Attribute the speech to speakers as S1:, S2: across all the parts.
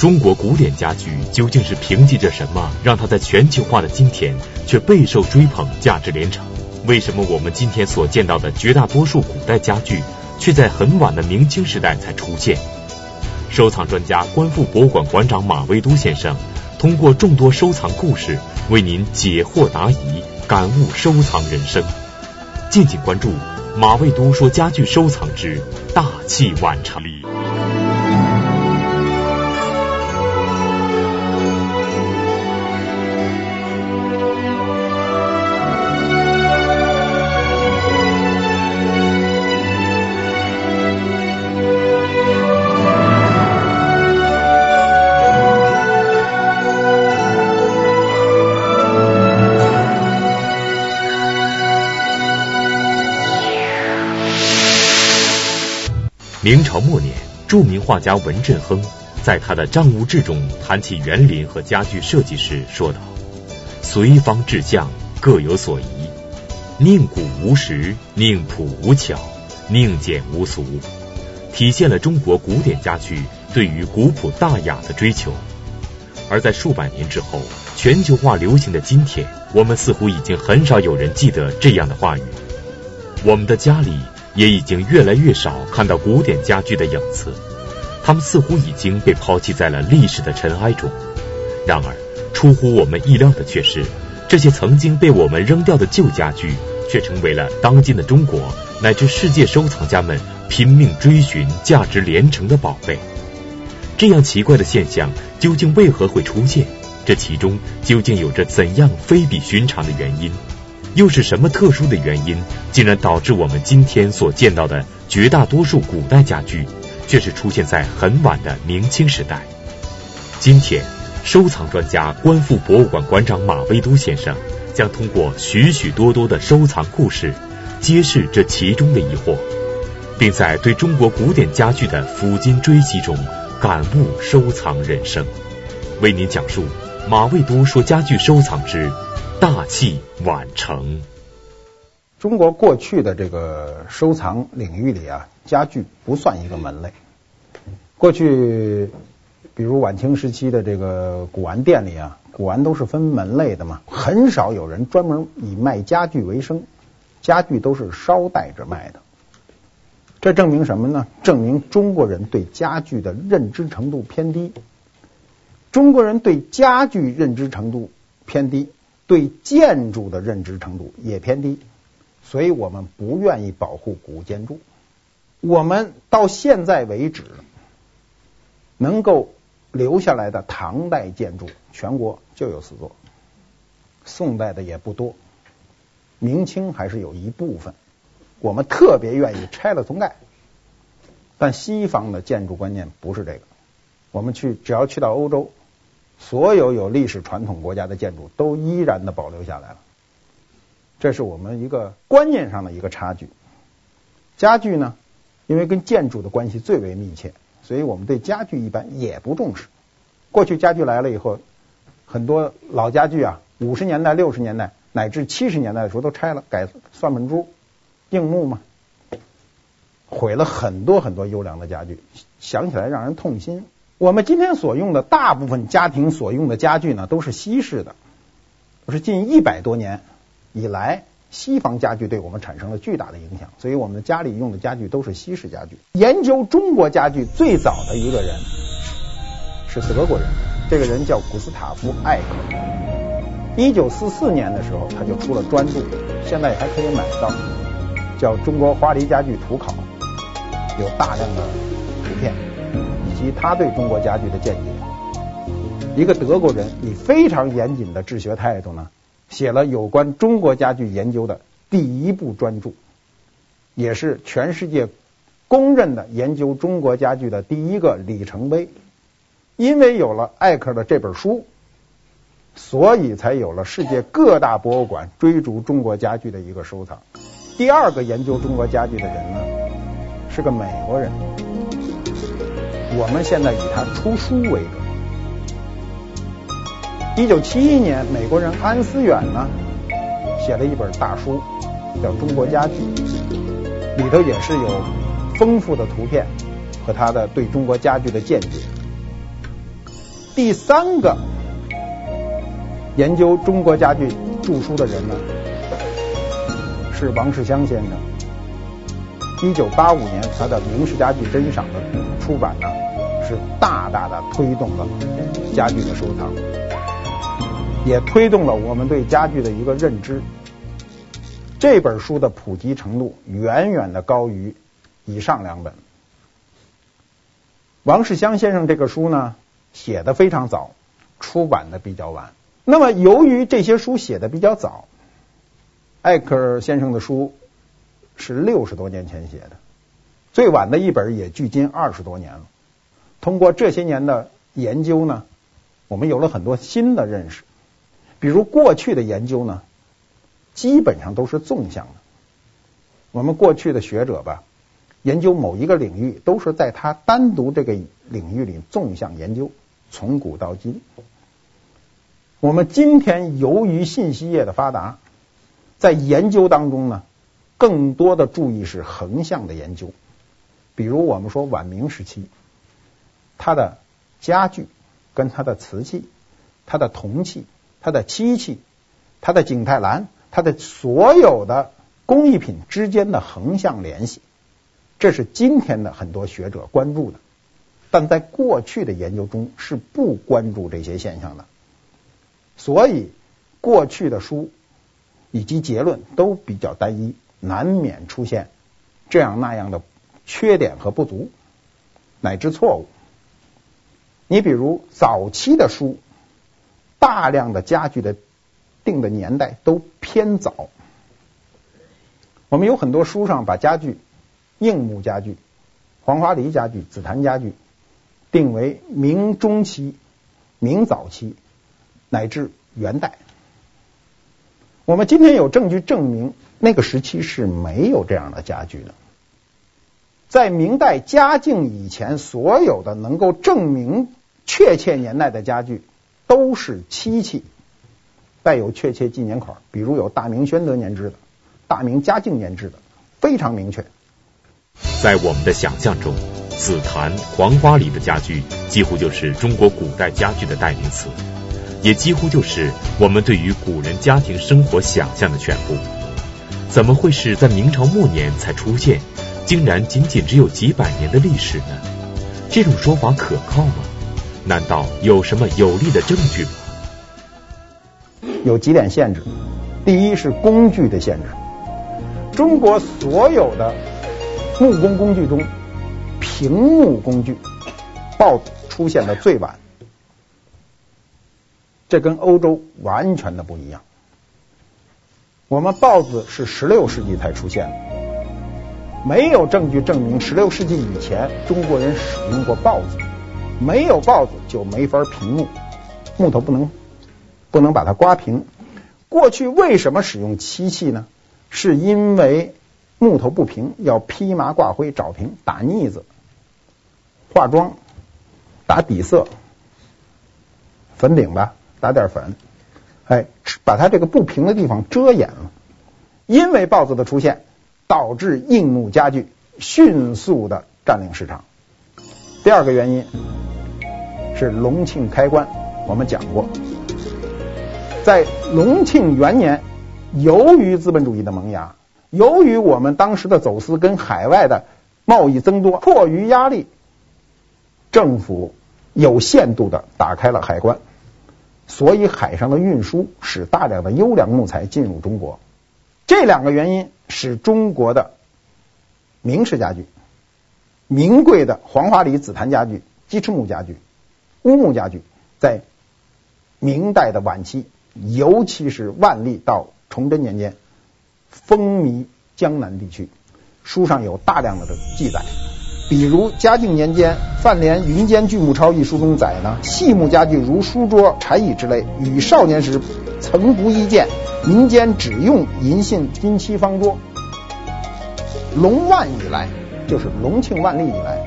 S1: 中国古典家具究竟是凭借着什么，让它在全球化的今天却备受追捧、价值连城？为什么我们今天所见到的绝大多数古代家具，却在很晚的明清时代才出现？收藏专家、观复博物馆馆长马未都先生，通过众多收藏故事，为您解惑答疑，感悟收藏人生。敬请关注马未都说家具收藏之大器晚成。明朝末年，著名画家文振亨在他的《帐务志》中谈起园林和家具设计时说道：“随方志匠各有所宜，宁古无实，宁朴无巧，宁简无俗，体现了中国古典家具对于古朴大雅的追求。而在数百年之后，全球化流行的今天，我们似乎已经很少有人记得这样的话语。我们的家里。”也已经越来越少看到古典家具的影子，它们似乎已经被抛弃在了历史的尘埃中。然而，出乎我们意料的却是，这些曾经被我们扔掉的旧家具，却成为了当今的中国乃至世界收藏家们拼命追寻、价值连城的宝贝。这样奇怪的现象究竟为何会出现？这其中究竟有着怎样非比寻常的原因？又是什么特殊的原因，竟然导致我们今天所见到的绝大多数古代家具，却是出现在很晚的明清时代？今天，收藏专家、观复博物馆馆长马未都先生将通过许许多多的收藏故事，揭示这其中的疑惑，并在对中国古典家具的抚今追昔中，感悟收藏人生。为您讲述马未都说家具收藏之。大器晚成。
S2: 中国过去的这个收藏领域里啊，家具不算一个门类。过去，比如晚清时期的这个古玩店里啊，古玩都是分门类的嘛，很少有人专门以卖家具为生，家具都是捎带着卖的。这证明什么呢？证明中国人对家具的认知程度偏低。中国人对家具认知程度偏低。对建筑的认知程度也偏低，所以我们不愿意保护古建筑。我们到现在为止能够留下来的唐代建筑，全国就有四座，宋代的也不多，明清还是有一部分。我们特别愿意拆了重盖，但西方的建筑观念不是这个。我们去只要去到欧洲。所有有历史传统国家的建筑都依然的保留下来了，这是我们一个观念上的一个差距。家具呢，因为跟建筑的关系最为密切，所以我们对家具一般也不重视。过去家具来了以后，很多老家具啊，五十年代、六十年代乃至七十年代的时候都拆了，改算盘珠、硬木嘛，毁了很多很多优良的家具，想起来让人痛心。我们今天所用的大部分家庭所用的家具呢，都是西式的。是近一百多年以来，西方家具对我们产生了巨大的影响，所以我们的家里用的家具都是西式家具。研究中国家具最早的一个人是德国人，这个人叫古斯塔夫·艾克。一九四四年的时候，他就出了专著，现在还可以买到，叫《中国花梨家具图考》，有大量的图片。及他对中国家具的见解，一个德国人以非常严谨的治学态度呢，写了有关中国家具研究的第一部专著，也是全世界公认的研究中国家具的第一个里程碑。因为有了艾克的这本书，所以才有了世界各大博物馆追逐中国家具的一个收藏。第二个研究中国家具的人呢，是个美国人。我们现在以他出书为准。一九七一年，美国人安思远呢写了一本大书，叫《中国家具》，里头也是有丰富的图片和他的对中国家具的见解。第三个研究中国家具著书的人呢，是王世襄先生。一九八五年，他的《明式家具珍赏》的出版呢，是大大的推动了家具的收藏，也推动了我们对家具的一个认知。这本书的普及程度远远的高于以上两本。王世襄先生这个书呢，写的非常早，出版的比较晚。那么，由于这些书写的比较早，艾克尔先生的书是六十多年前写的，最晚的一本也距今二十多年了。通过这些年的研究呢，我们有了很多新的认识。比如过去的研究呢，基本上都是纵向的。我们过去的学者吧，研究某一个领域，都是在他单独这个领域里纵向研究，从古到今。我们今天由于信息业的发达，在研究当中呢，更多的注意是横向的研究。比如我们说晚明时期，它的家具跟它的瓷器、它的铜器、它的漆器、它的景泰蓝、它的所有的工艺品之间的横向联系。这是今天的很多学者关注的，但在过去的研究中是不关注这些现象的，所以过去的书以及结论都比较单一，难免出现这样那样的缺点和不足，乃至错误。你比如早期的书，大量的家具的定的年代都偏早，我们有很多书上把家具。硬木家具、黄花梨家具、紫檀家具定为明中期、明早期乃至元代。我们今天有证据证明，那个时期是没有这样的家具的。在明代嘉靖以前，所有的能够证明确切年代的家具都是漆器，带有确切纪年款，比如有大明宣德年制的、大明嘉靖年制的，非常明确。
S1: 在我们的想象中，紫檀、黄花梨的家具几乎就是中国古代家具的代名词，也几乎就是我们对于古人家庭生活想象的全部。怎么会是在明朝末年才出现，竟然仅仅只有几百年的历史呢？这种说法可靠吗？难道有什么有力的证据吗？
S2: 有几点限制，第一是工具的限制，中国所有的。木工工具中，平木工具刨子出现的最晚，这跟欧洲完全的不一样。我们刨子是十六世纪才出现的，没有证据证明十六世纪以前中国人使用过刨子。没有刨子就没法平木，木头不能不能把它刮平。过去为什么使用漆器呢？是因为。木头不平，要披麻挂灰找平，打腻子，化妆，打底色，粉饼吧，打点粉，哎，把它这个不平的地方遮掩了。因为刨子的出现，导致硬木家具迅速的占领市场。第二个原因是隆庆开关，我们讲过，在隆庆元年，由于资本主义的萌芽。由于我们当时的走私跟海外的贸易增多，迫于压力，政府有限度的打开了海关，所以海上的运输使大量的优良木材进入中国。这两个原因使中国的明式家具、名贵的黄花梨紫檀家具、鸡翅木家具、乌木家具，在明代的晚期，尤其是万历到崇祯年间。风靡江南地区，书上有大量的记载，比如嘉靖年间范濂《云间巨木钞》一书中载呢，细木家具如书桌、柴椅之类，与少年时曾不一见，民间只用银杏金漆方桌。隆万以来，就是隆庆万历以来，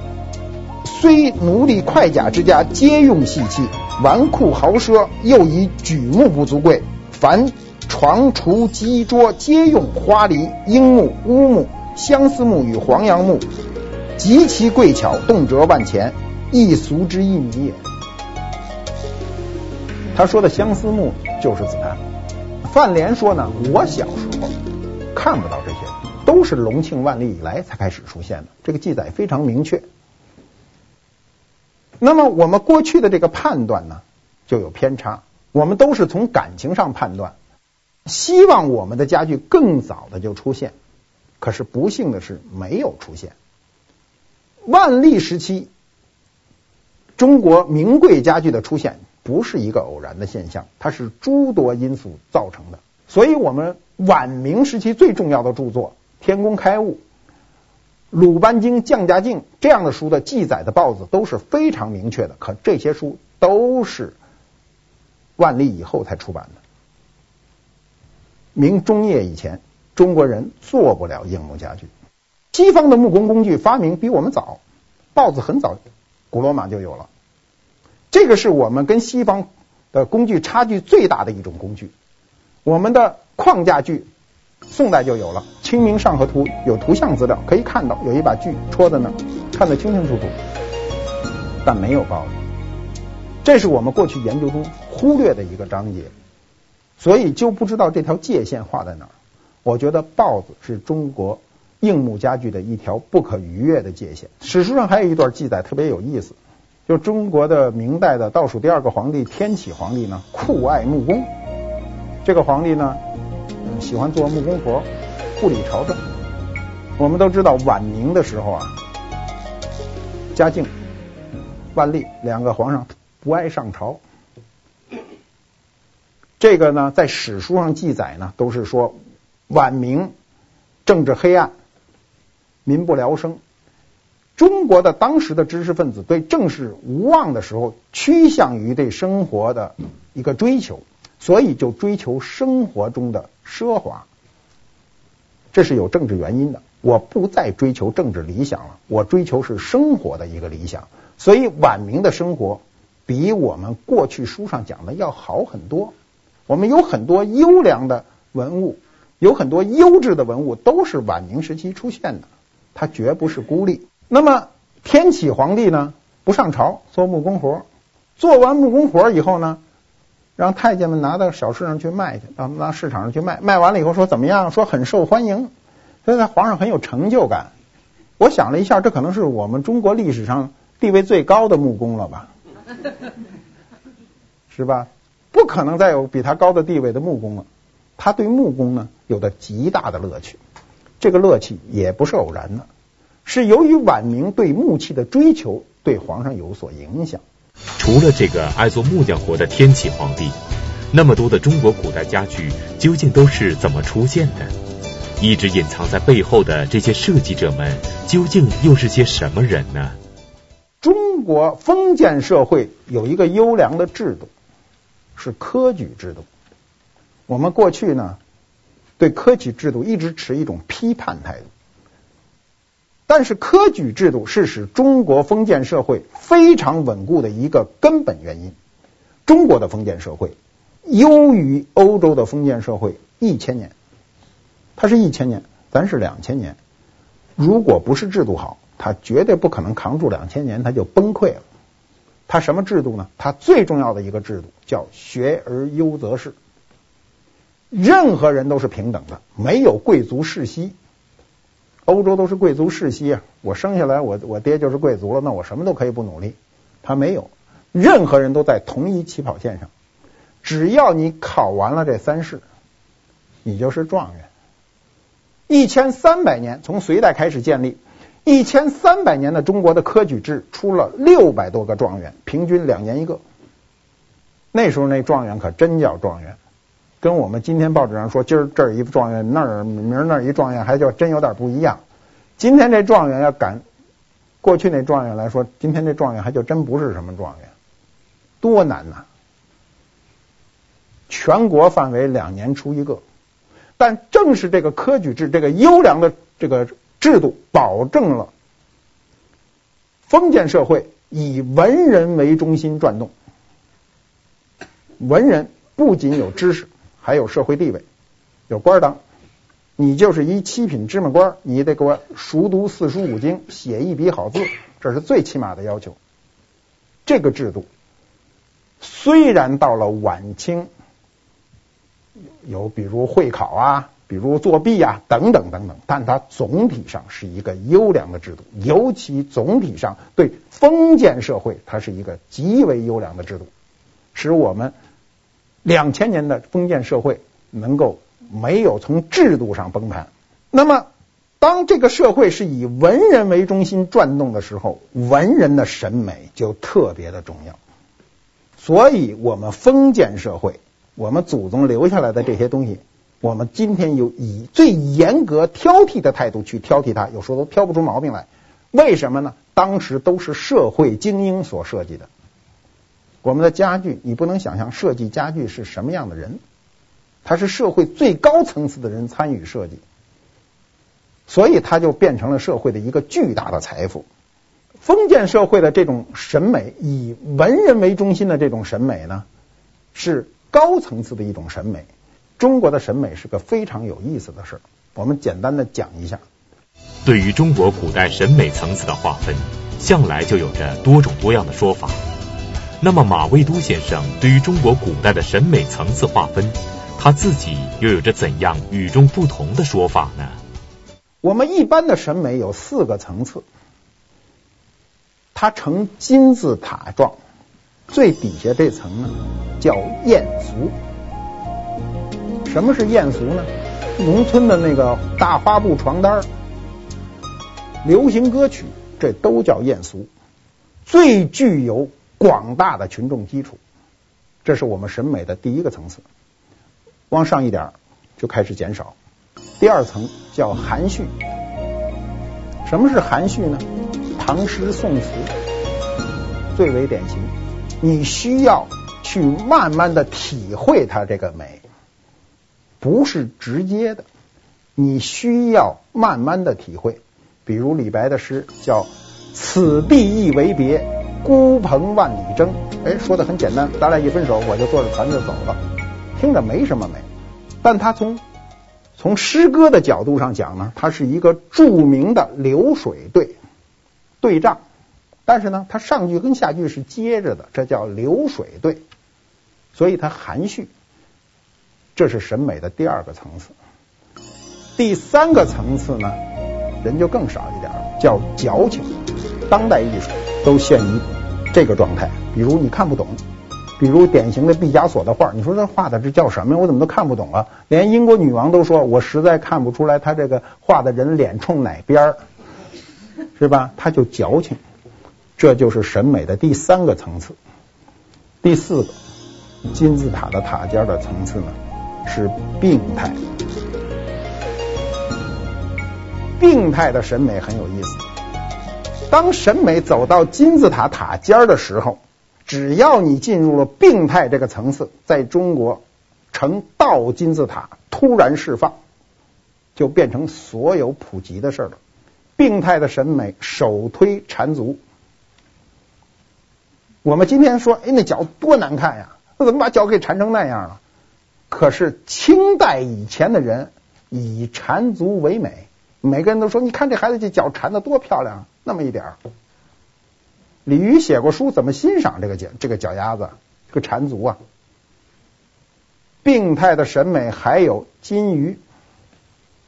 S2: 虽奴隶快甲之家皆用细器，纨绔豪奢，又以举木不足贵，凡。床、橱、机桌皆用花梨、樱木、乌木、相思木与黄杨木，极其贵巧，动辄万钱，亦俗之一谜也。他说的相思木就是紫檀。范濂说呢，我小时候看不到这些，都是隆庆万历以来才开始出现的，这个记载非常明确。那么我们过去的这个判断呢，就有偏差。我们都是从感情上判断，希望我们的家具更早的就出现，可是不幸的是没有出现。万历时期，中国名贵家具的出现不是一个偶然的现象，它是诸多因素造成的。所以，我们晚明时期最重要的著作《天工开物》《鲁班经降家镜》这样的书的记载的报子都是非常明确的。可这些书都是万历以后才出版的。明中叶以前，中国人做不了硬木家具。西方的木工工具发明比我们早，刨子很早，古罗马就有了。这个是我们跟西方的工具差距最大的一种工具。我们的框架具，宋代就有了，《清明上河图》有图像资料，可以看到有一把锯戳在那儿，看得清清楚楚，但没有刨子。这是我们过去研究中忽略的一个章节，所以就不知道这条界限画在哪儿。我觉得刨子是中国。硬木家具的一条不可逾越的界限。史书上还有一段记载特别有意思，就中国的明代的倒数第二个皇帝天启皇帝呢，酷爱木工。这个皇帝呢，喜欢做木工活，不理朝政。我们都知道晚明的时候啊，嘉靖、万历两个皇上不爱上朝。这个呢，在史书上记载呢，都是说晚明政治黑暗。民不聊生，中国的当时的知识分子对政事无望的时候，趋向于对生活的一个追求，所以就追求生活中的奢华，这是有政治原因的。我不再追求政治理想了，我追求是生活的一个理想。所以晚明的生活比我们过去书上讲的要好很多。我们有很多优良的文物，有很多优质的文物都是晚明时期出现的。它绝不是孤立。那么天启皇帝呢，不上朝做木工活，做完木工活以后呢，让太监们拿到小市上去卖去，到拿市场上去卖。卖完了以后说怎么样？说很受欢迎，所以他皇上很有成就感。我想了一下，这可能是我们中国历史上地位最高的木工了吧？是吧？不可能再有比他高的地位的木工了。他对木工呢，有着极大的乐趣。这个乐趣也不是偶然的，是由于晚明对木器的追求对皇上有所影响。
S1: 除了这个爱做木匠活的天启皇帝，那么多的中国古代家具究竟都是怎么出现的？一直隐藏在背后的这些设计者们究竟又是些什么人呢？
S2: 中国封建社会有一个优良的制度，是科举制度。我们过去呢，对科举制度一直持一种批判态度，但是科举制度是使中国封建社会非常稳固的一个根本原因。中国的封建社会优于欧洲的封建社会一千年，它是一千年，咱是两千年。如果不是制度好，它绝对不可能扛住两千年，它就崩溃了。它什么制度呢？它最重要的一个制度叫学而优则仕。任何人都是平等的，没有贵族世袭。欧洲都是贵族世袭啊！我生下来，我我爹就是贵族了，那我什么都可以不努力。他没有，任何人都在同一起跑线上。只要你考完了这三试，你就是状元。一千三百年，从隋代开始建立，一千三百年的中国的科举制出了六百多个状元，平均两年一个。那时候那状元可真叫状元。跟我们今天报纸上说，今儿这儿一状元，那儿明儿那一状元，还叫真有点不一样。今天这状元要赶过去那状元来说，今天这状元还就真不是什么状元，多难呐！全国范围两年出一个，但正是这个科举制，这个优良的这个制度，保证了封建社会以文人为中心转动，文人不仅有知识。还有社会地位，有官当，你就是一七品芝麻官，你得给我熟读四书五经，写一笔好字，这是最起码的要求。这个制度虽然到了晚清，有比如会考啊，比如作弊啊等等等等，但它总体上是一个优良的制度，尤其总体上对封建社会，它是一个极为优良的制度，使我们两千年的封建社会能够没有从制度上崩盘。那么，当这个社会是以文人为中心转动的时候，文人的审美就特别的重要。所以，我们封建社会，我们祖宗留下来的这些东西，我们今天有以最严格挑剔的态度去挑剔它，有时候都挑不出毛病来。为什么呢？当时都是社会精英所设计的。我们的家具，你不能想象设计家具是什么样的人，他是社会最高层次的人参与设计，所以它就变成了社会的一个巨大的财富。封建社会的这种审美，以文人为中心的这种审美呢，是高层次的一种审美。中国的审美是个非常有意思的事儿，我们简单的讲一下。
S1: 对于中国古代审美层次的划分，向来就有着多种多样的说法。那么马未都先生对于中国古代的审美层次划分，他自己又有着怎样与众不同的说法呢？
S2: 我们一般的审美有四个层次。它呈金字塔状，最底下这层呢叫艳俗。什么是艳俗呢？农村的那个大花布床单、流行歌曲，这都叫艳俗。最具有广大的群众基础，这是我们审美的第一个层次。往上一点就开始减少。第二层叫含蓄。什么是含蓄呢？唐诗宋词最为典型，你需要去慢慢的体会它这个美，不是直接的，你需要慢慢的体会。比如李白的诗叫“此地一为别，孤蓬万里征”，哎，说的很简单，咱俩一分手，我就坐着船就走了，听着没什么美，但他从从诗歌的角度上讲呢，它是一个著名的流水对。对仗，但是呢，它上句跟下句是接着的，这叫流水对，所以它含蓄，这是审美的第二个层次。第三个层次呢，人就更少一点，叫矫情。当代艺术都陷于这个状态，比如你看不懂，比如典型的毕加索的画，你说他画的这叫什么呀？我怎么都看不懂啊？连英国女王都说，我实在看不出来他这个画的人脸冲哪边儿。是吧？他就矫情，这就是审美的第三个层次。第四个金字塔的塔尖的层次呢，是病态。病态的审美很有意思。当审美走到金字塔塔尖的时候，只要你进入了病态这个层次，在中国呈倒金字塔突然释放，就变成所有普及的事了。病态的审美首推缠足。我们今天说，哎，那脚多难看呀！那怎么把脚给缠成那样了？可是清代以前的人以缠足为美，每个人都说，你看这孩子这脚缠得多漂亮啊，那么一点儿。李渔写过书，怎么欣赏这个脚这个脚丫子，这个缠足啊？病态的审美还有金鱼，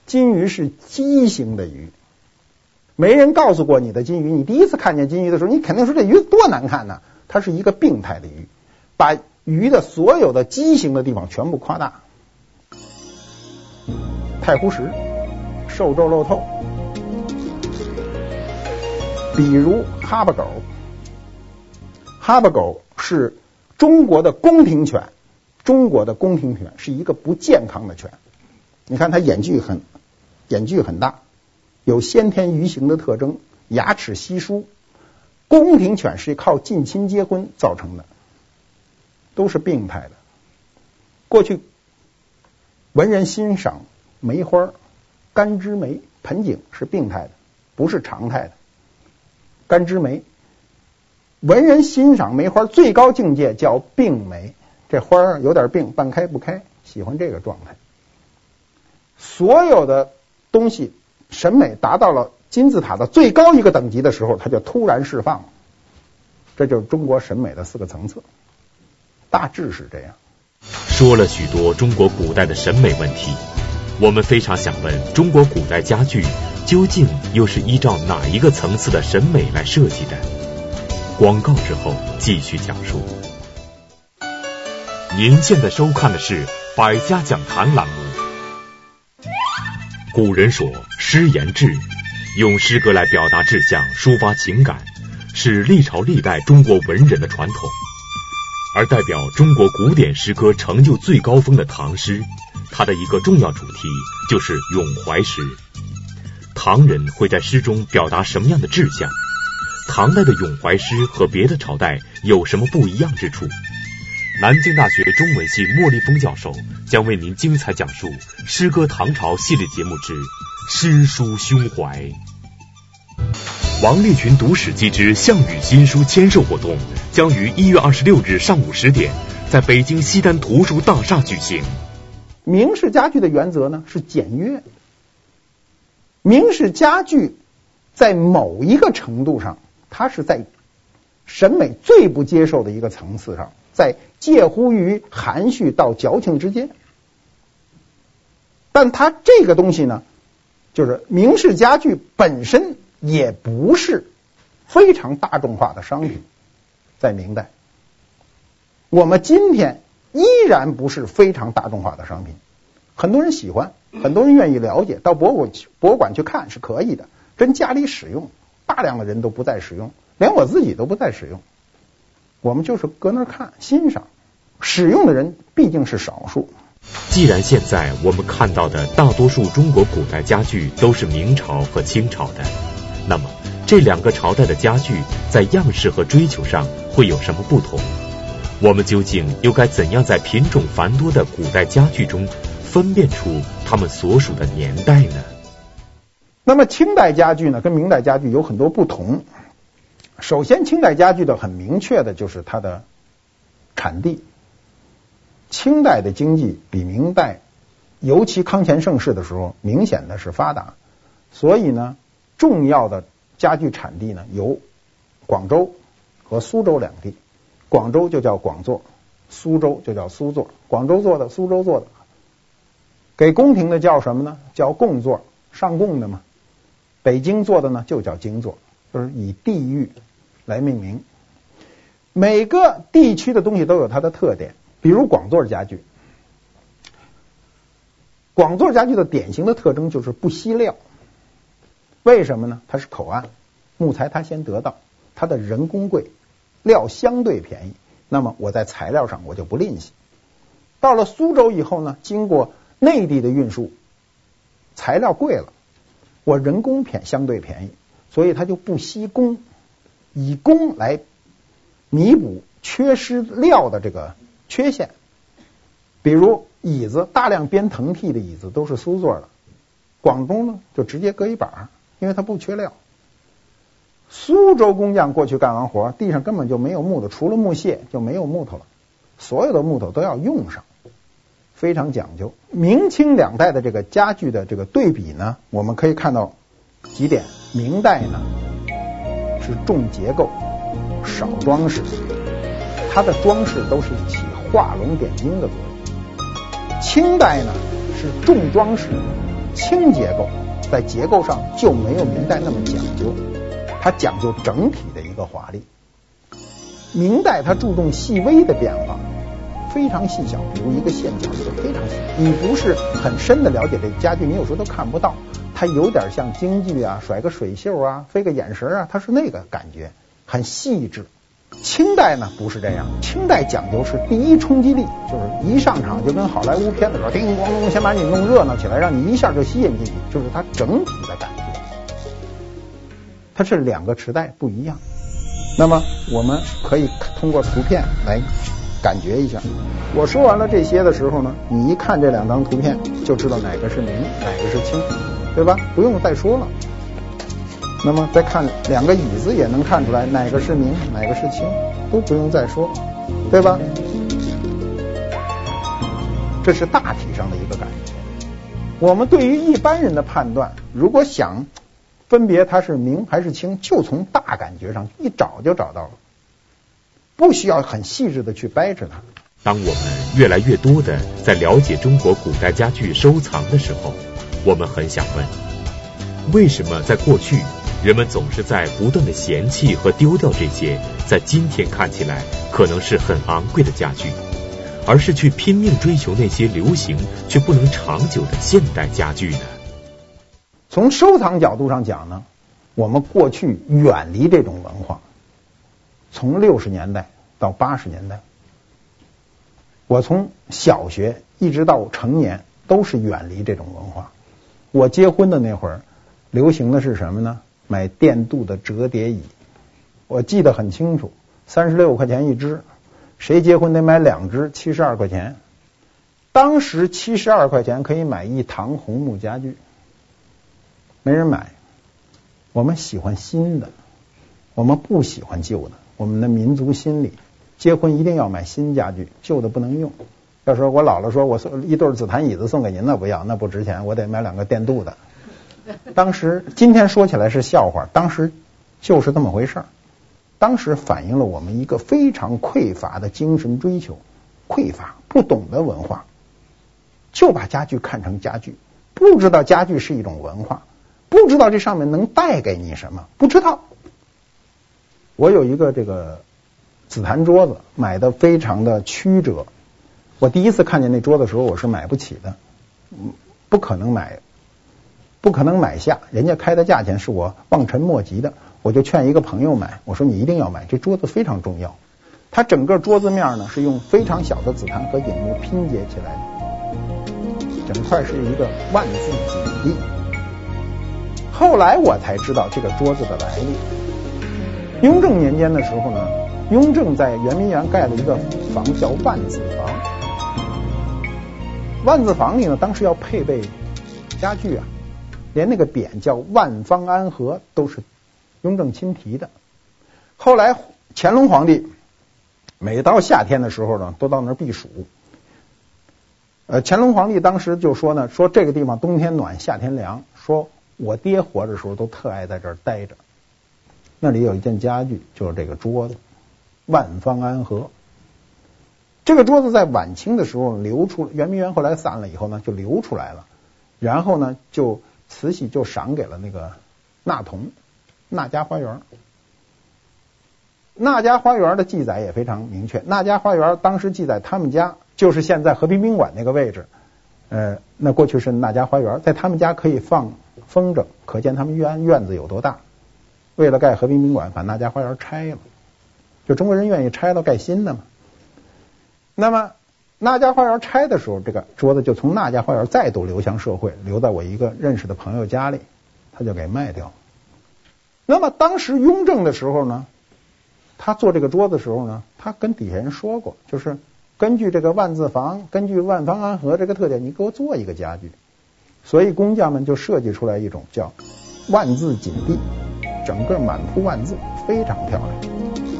S2: 金鱼是畸形的鱼。没人告诉过你的金鱼，你第一次看见金鱼的时候，你肯定说这鱼多难看呢。它是一个病态的鱼，把鱼的所有的畸形的地方全部夸大。太湖石，瘦皱露透。比如哈巴狗，哈巴狗是中国的宫廷犬，中国的宫廷犬是一个不健康的犬。你看它眼距很，眼距很大。有先天鱼形的特征，牙齿稀疏。宫廷犬是靠近亲结婚造成的，都是病态的。过去文人欣赏梅花，干枝梅、盆景是病态的，不是常态的。干枝梅，文人欣赏梅花最高境界叫病梅，这花有点病，半开不开，喜欢这个状态。所有的东西。审美达到了金字塔的最高一个等级的时候，它就突然释放，这就是中国审美的四个层次。大致是这样。
S1: 说了许多中国古代的审美问题，我们非常想问：中国古代家具究竟又是依照哪一个层次的审美来设计的？广告之后继续讲述。您现在收看的是《百家讲坛》栏目。古人说：“诗言志”，用诗歌来表达志向、抒发情感，是历朝历代中国文人的传统。而代表中国古典诗歌成就最高峰的唐诗，它的一个重要主题就是咏怀诗。唐人会在诗中表达什么样的志向？唐代的咏怀诗和别的朝代有什么不一样之处？南京大学中文系莫立峰教授将为您精彩讲述《诗歌唐朝》系列节目之《诗书胸怀》。王立群读史记之项羽新书签售活动将于一月二十六日上午十点在北京西单图书大厦举行。
S2: 明式家具的原则呢是简约。明式家具在某一个程度上，它是在审美最不接受的一个层次上。在介乎于含蓄到矫情之间，但它这个东西呢，就是明式家具本身也不是非常大众化的商品，在明代，我们今天依然不是非常大众化的商品，很多人喜欢，很多人愿意了解，到博物博物馆去看是可以的，真家里使用，大量的人都不再使用，连我自己都不再使用。我们就是搁那儿看欣赏，使用的人毕竟是少数。
S1: 既然现在我们看到的大多数中国古代家具都是明朝和清朝的，那么这两个朝代的家具在样式和追求上会有什么不同？我们究竟又该怎样在品种繁多的古代家具中分辨出它们所属的年代呢？
S2: 那么清代家具呢，跟明代家具有很多不同。首先，清代家具的很明确的就是它的产地。清代的经济比明代，尤其康乾盛世的时候，明显的是发达。所以呢，重要的家具产地呢有广州和苏州两地。广州就叫广作，苏州就叫苏作。广州做的，苏州做的。给宫廷的叫什么呢？叫贡作，上贡的嘛。北京做的呢，就叫京作，就是以地域。来命名，每个地区的东西都有它的特点。比如广作家具，广作家具的典型的特征就是不惜料。为什么呢？它是口岸，木材它先得到，它的人工贵，料相对便宜。那么我在材料上我就不吝惜。到了苏州以后呢，经过内地的运输，材料贵了，我人工便相对便宜，所以它就不惜工。以工来弥补缺失料的这个缺陷，比如椅子，大量编藤屉的椅子都是苏做的，广东呢就直接搁一板，因为它不缺料。苏州工匠过去干完活，地上根本就没有木头，除了木屑就没有木头了，所有的木头都要用上，非常讲究。明清两代的这个家具的这个对比呢，我们可以看到几点，明代呢。是重结构，少装饰，它的装饰都是起画龙点睛的作用。清代呢是重装饰，轻结构，在结构上就没有明代那么讲究，它讲究整体的一个华丽。明代它注重细微的变化，非常细小，比如一个线条就非常细，你不是很深的了解这家具，你有时候都看不到。它有点像京剧啊，甩个水袖啊，飞个眼神啊，它是那个感觉，很细致。清代呢不是这样，清代讲究是第一冲击力，就是一上场就跟好莱坞片子似的，叮咣咣，先把你弄热闹起来，让你一下就吸引进去，就是它整体的感觉。它是两个时代不一样。那么我们可以通过图片来感觉一下。我说完了这些的时候呢，你一看这两张图片就知道哪个是明，哪个是清。对吧？不用再说了。那么再看两个椅子，也能看出来哪个是明，哪个是清，都不用再说，对吧？这是大体上的一个感觉。我们对于一般人的判断，如果想分别它是明还是清，就从大感觉上一找就找到了，不需要很细致的去掰扯它。
S1: 当我们越来越多的在了解中国古代家具收藏的时候，我们很想问：为什么在过去，人们总是在不断的嫌弃和丢掉这些在今天看起来可能是很昂贵的家具，而是去拼命追求那些流行却不能长久的现代家具呢？
S2: 从收藏角度上讲呢，我们过去远离这种文化。从六十年代到八十年代，我从小学一直到成年都是远离这种文化。我结婚的那会儿，流行的是什么呢？买电镀的折叠椅，我记得很清楚，三十六块钱一只，谁结婚得买两只，七十二块钱。当时七十二块钱可以买一堂红木家具，没人买。我们喜欢新的，我们不喜欢旧的。我们的民族心理，结婚一定要买新家具，旧的不能用。要说我姥姥说我送一对紫檀椅子送给您，那不要，那不值钱，我得买两个电镀的。当时今天说起来是笑话，当时就是这么回事儿。当时反映了我们一个非常匮乏的精神追求，匮乏不懂得文化，就把家具看成家具，不知道家具是一种文化，不知道这上面能带给你什么，不知道。我有一个这个紫檀桌子，买的非常的曲折。我第一次看见那桌子的时候，我是买不起的，不可能买，不可能买下。人家开的价钱是我望尘莫及的，我就劝一个朋友买。我说你一定要买，这桌子非常重要。它整个桌子面呢是用非常小的紫檀和银木拼接起来的，整块是一个万字锦地。后来我才知道这个桌子的来历。雍正年间的时候呢，雍正在圆明园盖了一个房叫万字房。万字房里呢，当时要配备家具啊，连那个匾叫万方安和都是雍正亲题的。后来乾隆皇帝每到夏天的时候呢，都到那儿避暑。呃，乾隆皇帝当时就说呢，说这个地方冬天暖，夏天凉。说我爹活着时候都特爱在这儿待着。那里有一件家具，就是这个桌子，万方安和。这个桌子在晚清的时候流出，圆明园后来散了以后呢，就流出来了。然后呢，就慈禧就赏给了那个纳童，纳家花园。纳家花园的记载也非常明确，纳家花园当时记载他们家就是现在和平宾馆那个位置，呃，那过去是纳家花园，在他们家可以放风筝，可见他们院院子有多大。为了盖和平宾馆，把那家花园拆了，就中国人愿意拆了盖新的嘛。那么那家花园拆的时候，这个桌子就从那家花园再度流向社会，留在我一个认识的朋友家里，他就给卖掉。那么当时雍正的时候呢，他做这个桌子的时候呢，他跟底下人说过，就是根据这个万字房，根据万方安和这个特点，你给我做一个家具。所以工匠们就设计出来一种叫万字锦地。整个满铺万字，非常漂亮。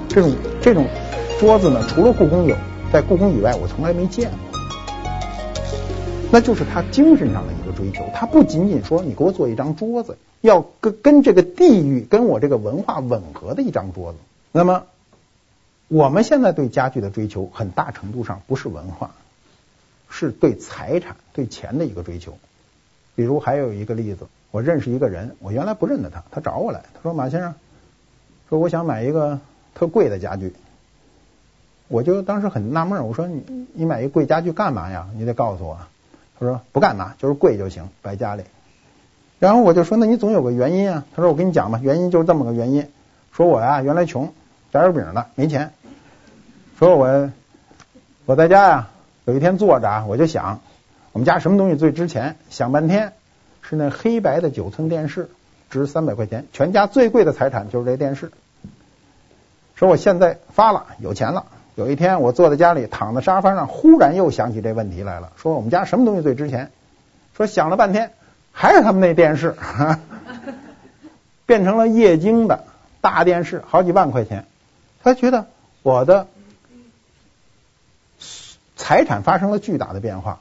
S2: 这种这种桌子呢，除了故宫有，在故宫以外我从来没见过。那就是他精神上的一个追求。他不仅仅说你给我做一张桌子，要跟跟这个地域、跟我这个文化吻合的一张桌子。那么我们现在对家具的追求，很大程度上不是文化，是对财产、对钱的一个追求。比如还有一个例子。我认识一个人，我原来不认得他，他找我来，他说马先生，说我想买一个特贵的家具，我就当时很纳闷，我说你你买一贵家具干嘛呀？你得告诉我。他说不干嘛，就是贵就行，摆家里。然后我就说那你总有个原因啊。他说我跟你讲吧，原因就是这么个原因。说我呀原来穷，打油饼的，没钱。说我我在家呀，有一天坐着，我就想我们家什么东西最值钱？想半天。是那黑白的九寸电视，值三百块钱，全家最贵的财产就是这电视。说我现在发了，有钱了。有一天我坐在家里，躺在沙发上，忽然又想起这问题来了。说我们家什么东西最值钱？说想了半天，还是他们那电视，变成了液晶的大电视，好几万块钱。他觉得我的财产发生了巨大的变化，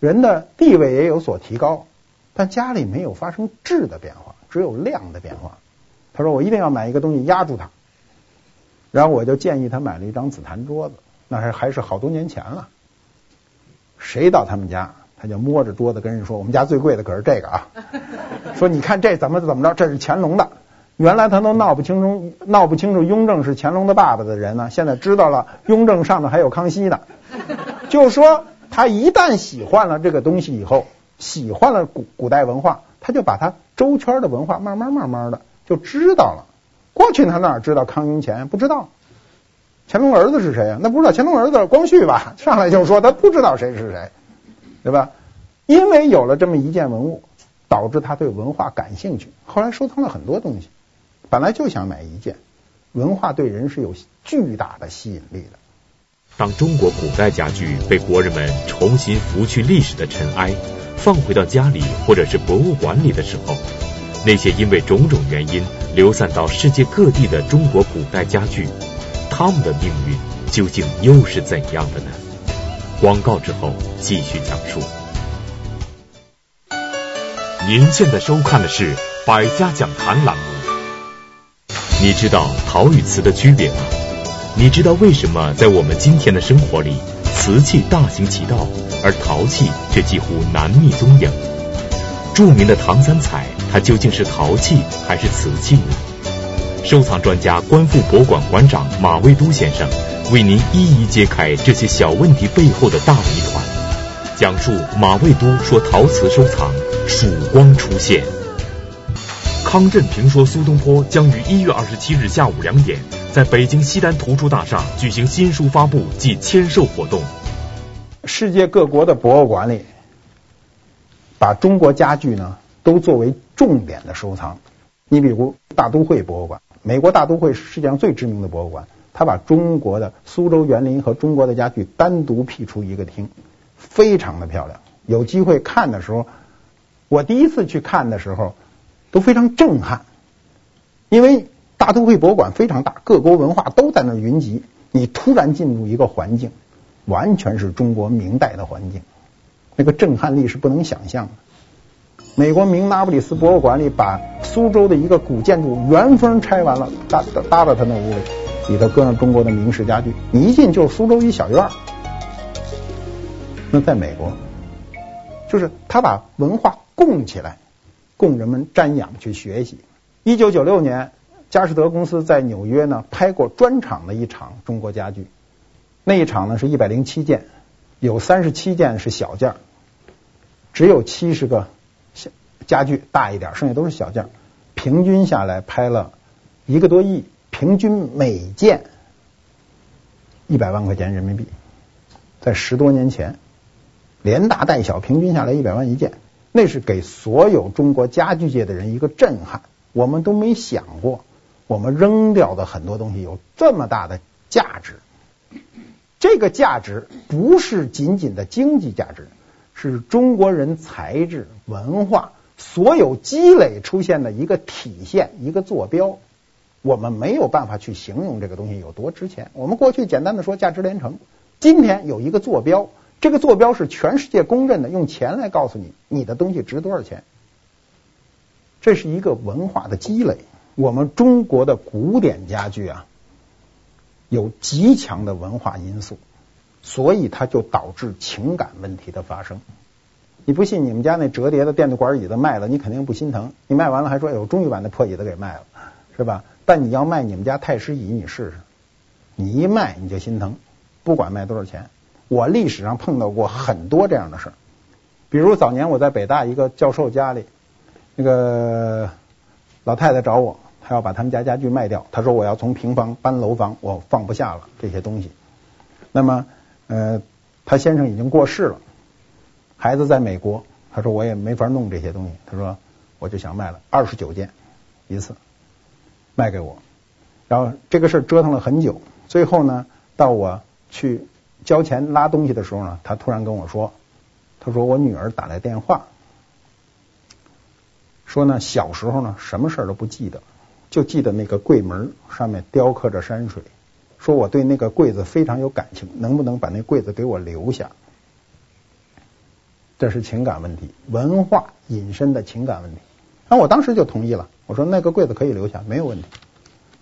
S2: 人的地位也有所提高。但家里没有发生质的变化，只有量的变化。他说：“我一定要买一个东西压住它。”然后我就建议他买了一张紫檀桌子，那还还是好多年前了。谁到他们家，他就摸着桌子跟人说：“我们家最贵的可是这个啊！”说你看这怎么怎么着，这是乾隆的。原来他都闹不清楚，闹不清楚雍正是乾隆的爸爸的人呢，现在知道了，雍正上面还有康熙呢。就是说，他一旦喜欢了这个东西以后，喜欢了古古代文化，他就把他周圈的文化慢慢慢慢的就知道了。过去他哪知道康雍乾？不知道。乾隆儿子是谁啊？那不知道。乾隆儿子光绪吧？上来就说他不知道谁是谁，对吧？因为有了这么一件文物，导致他对文化感兴趣，后来收藏了很多东西。本来就想买一件，文化对人是有巨大的吸引力的。
S1: 当中国古代家具被国人们重新拂去历史的尘埃，放回到家里或者是博物馆里的时候，那些因为种种原因流散到世界各地的中国古代家具，他们的命运究竟又是怎样的呢？广告之后继续讲述。您现在收看的是《百家讲坛》栏目。你知道陶与瓷的区别吗？你知道为什么在我们今天的生活里，瓷器大行其道，而陶器却几乎难觅踪影？著名的唐三彩，它究竟是陶器还是瓷器呢？收藏专家、观复博物馆馆长马未都先生为您一一揭开这些小问题背后的大谜团，讲述马未都说陶瓷收藏曙光出现。康震评说苏东坡将于一月二十七日下午两点，在北京西单图书大厦举行新书发布暨签售活动。
S2: 世界各国的博物馆里，把中国家具呢都作为重点的收藏。你比如大都会博物馆，美国大都会是世界上最知名的博物馆，它把中国的苏州园林和中国的家具单独辟出一个厅，非常的漂亮。有机会看的时候，我第一次去看的时候。都非常震撼，因为大都会博物馆非常大，各国文化都在那云集。你突然进入一个环境，完全是中国明代的环境，那个震撼力是不能想象的。美国明那不里斯博物馆里把苏州的一个古建筑原封拆完了，搭搭到他那屋里，里头搁上中国的明式家具，你一进就是苏州一小院儿。那在美国，就是他把文化供起来。供人们瞻仰去学习。一九九六年，佳士得公司在纽约呢拍过专场的一场中国家具，那一场呢是一百零七件，有三十七件是小件，只有七十个小家具大一点，剩下都是小件，平均下来拍了一个多亿，平均每件一百万块钱人民币，在十多年前，连大带小平均下来一百万一件。那是给所有中国家具界的人一个震撼，我们都没想过，我们扔掉的很多东西有这么大的价值。这个价值不是仅仅的经济价值，是中国人才智、文化所有积累出现的一个体现，一个坐标。我们没有办法去形容这个东西有多值钱。我们过去简单的说价值连城，今天有一个坐标。这个坐标是全世界公认的，用钱来告诉你你的东西值多少钱。这是一个文化的积累。我们中国的古典家具啊，有极强的文化因素，所以它就导致情感问题的发生。你不信，你们家那折叠的电动管椅子卖了，你肯定不心疼。你卖完了还说：“哎呦，终于把那破椅子给卖了，是吧？”但你要卖你们家太师椅，你试试，你一卖你就心疼，不管卖多少钱。我历史上碰到过很多这样的事儿，比如早年我在北大一个教授家里，那个老太太找我，她要把他们家家具卖掉，她说我要从平房搬楼房，我放不下了这些东西。那么，呃，她先生已经过世了，孩子在美国，她说我也没法弄这些东西，她说我就想卖了二十九件一次卖给我，然后这个事折腾了很久，最后呢，到我去。交钱拉东西的时候呢，他突然跟我说：“他说我女儿打来电话，说呢小时候呢什么事儿都不记得，就记得那个柜门上面雕刻着山水。说我对那个柜子非常有感情，能不能把那柜子给我留下？这是情感问题，文化引申的情感问题。那我当时就同意了，我说那个柜子可以留下，没有问题。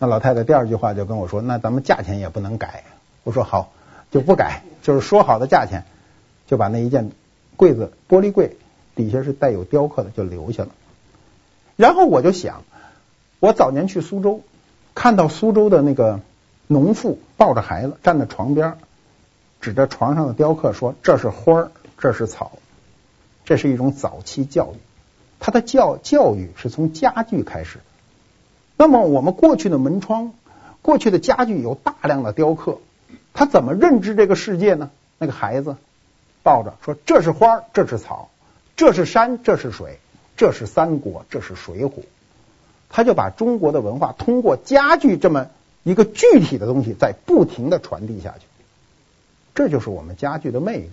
S2: 那老太太第二句话就跟我说：那咱们价钱也不能改。我说好。”就不改，就是说好的价钱，就把那一件柜子玻璃柜底下是带有雕刻的就留下了。然后我就想，我早年去苏州，看到苏州的那个农妇抱着孩子站在床边，指着床上的雕刻说：“这是花，这是草。”这是一种早期教育，他的教教育是从家具开始。那么我们过去的门窗、过去的家具有大量的雕刻，他怎么认知这个世界呢？那个孩子抱着说：“这是花，这是草，这是山，这是水，这是三国，这是水浒。”他就把中国的文化通过家具这么一个具体的东西，在不停的传递下去。这就是我们家具的魅力。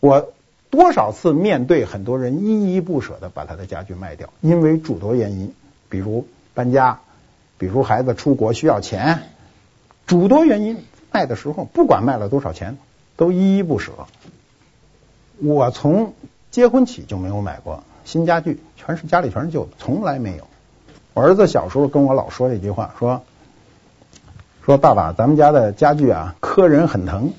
S2: 我。多少次面对很多人依依不舍的把他的家具卖掉，因为诸多原因，比如搬家，比如孩子出国需要钱，诸多原因卖的时候不管卖了多少钱都依依不舍。我从结婚起就没有买过新家具，全是家里全是旧的，从来没有。我儿子小时候跟我老说一句话，说说爸爸，咱们家的家具啊磕人很疼。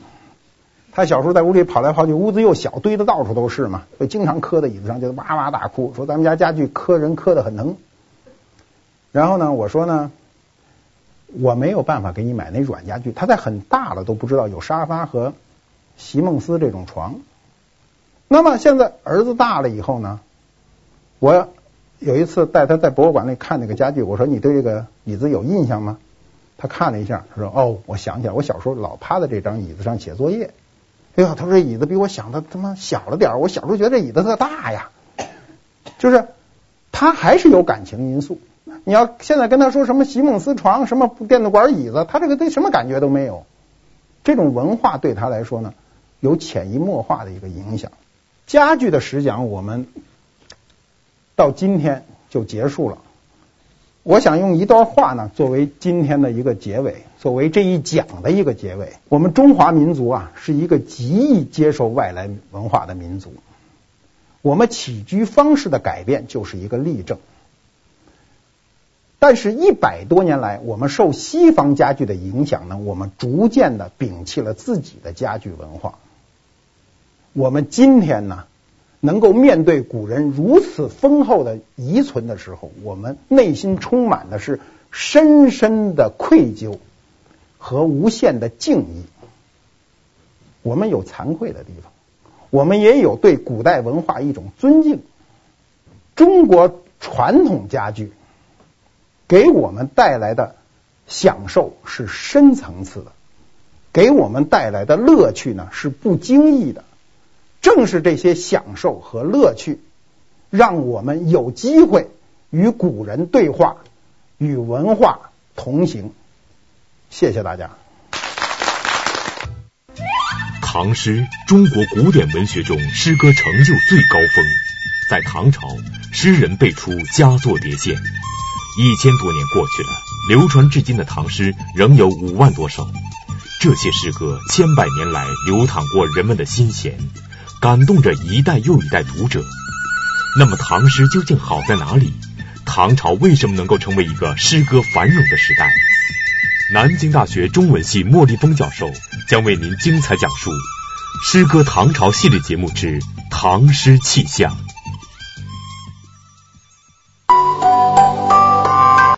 S2: 他小时候在屋里跑来跑去，屋子又小，堆的到处都是嘛，会经常磕在椅子上，就哇哇大哭，说咱们家家具磕人磕的很疼。然后呢，我说呢，我没有办法给你买那软家具，他在很大了都不知道有沙发和席梦思这种床。那么现在儿子大了以后呢，我有一次带他在博物馆里看那个家具，我说你对这个椅子有印象吗？他看了一下，他说哦，我想起来，我小时候老趴在这张椅子上写作业。哎呦，他说这椅子比我想的他妈小了点，我小时候觉得这椅子特大呀。就是他还是有感情因素。你要现在跟他说什么席梦思床、什么电子管椅子，他这个对什么感觉都没有。这种文化对他来说呢，有潜移默化的一个影响。家具的实讲我们到今天就结束了。我想用一段话呢，作为今天的一个结尾，作为这一讲的一个结尾。我们中华民族啊，是一个极易接受外来文化的民族。我们起居方式的改变就是一个例证。但是，一百多年来，我们受西方家具的影响呢，我们逐渐的摒弃了自己的家具文化。我们今天呢，能够面对古人如此丰厚的遗存的时候，我们内心充满的是深深的愧疚和无限的敬意。我们有惭愧的地方，我们也有对古代文化一种尊敬。中国传统家具给我们带来的享受是深层次的，给我们带来的乐趣呢是不经意的。正是这些享受和乐趣，让我们有机会与古人对话，与文化同行。谢谢大家。
S1: 唐诗，中国古典文学中诗歌成就最高峰。在唐朝，诗人辈出，佳作迭现。一千多年过去了，流传至今的唐诗仍有五万多首。这些诗歌千百年来流淌过人们的心弦。感动着一代又一代读者。那么唐诗究竟好在哪里？唐朝为什么能够成为一个诗歌繁荣的时代？南京大学中文系莫立峰教授将为您精彩讲述《诗歌唐朝》系列节目之《唐诗气象》。